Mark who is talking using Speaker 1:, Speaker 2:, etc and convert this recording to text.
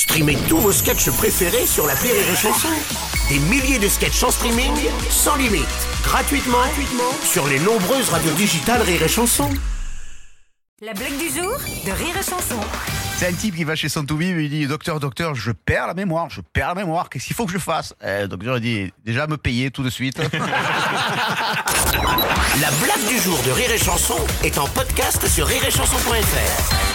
Speaker 1: Streamez tous vos sketchs préférés sur la Rire et Chanson. Des milliers de sketchs en streaming, sans limite, gratuitement, gratuitement sur les nombreuses radios digitales Rire et Chanson.
Speaker 2: La blague du jour de Rire et Chanson.
Speaker 3: C'est un type qui va chez son toubib et il dit Docteur, docteur, je perds la mémoire, je perds la mémoire, qu'est-ce qu'il faut que je fasse? Eh, le docteur il dit Déjà me payer tout de suite.
Speaker 1: La blague du jour de Rire et Chanson est en podcast sur rireetchanson.fr.